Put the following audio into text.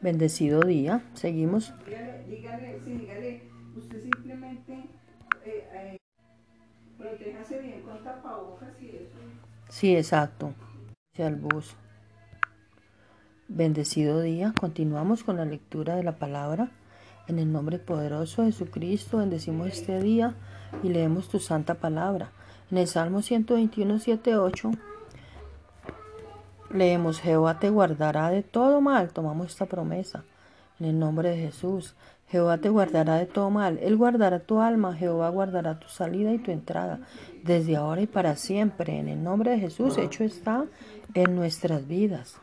Bendecido día. Seguimos. Dígale, dígale, sí, dígale, usted simplemente eh, eh, protéjase bien con tapabocas y eso. Sí, exacto. Bus. Bendecido día. Continuamos con la lectura de la palabra. En el nombre poderoso de Jesucristo bendecimos este día y leemos tu santa palabra. En el Salmo 121, 7, 8 leemos Jehová te guardará de todo mal. Tomamos esta promesa. En el nombre de Jesús. Jehová te guardará de todo mal. Él guardará tu alma. Jehová guardará tu salida y tu entrada. Desde ahora y para siempre. En el nombre de Jesús. Hecho está en nuestras vidas.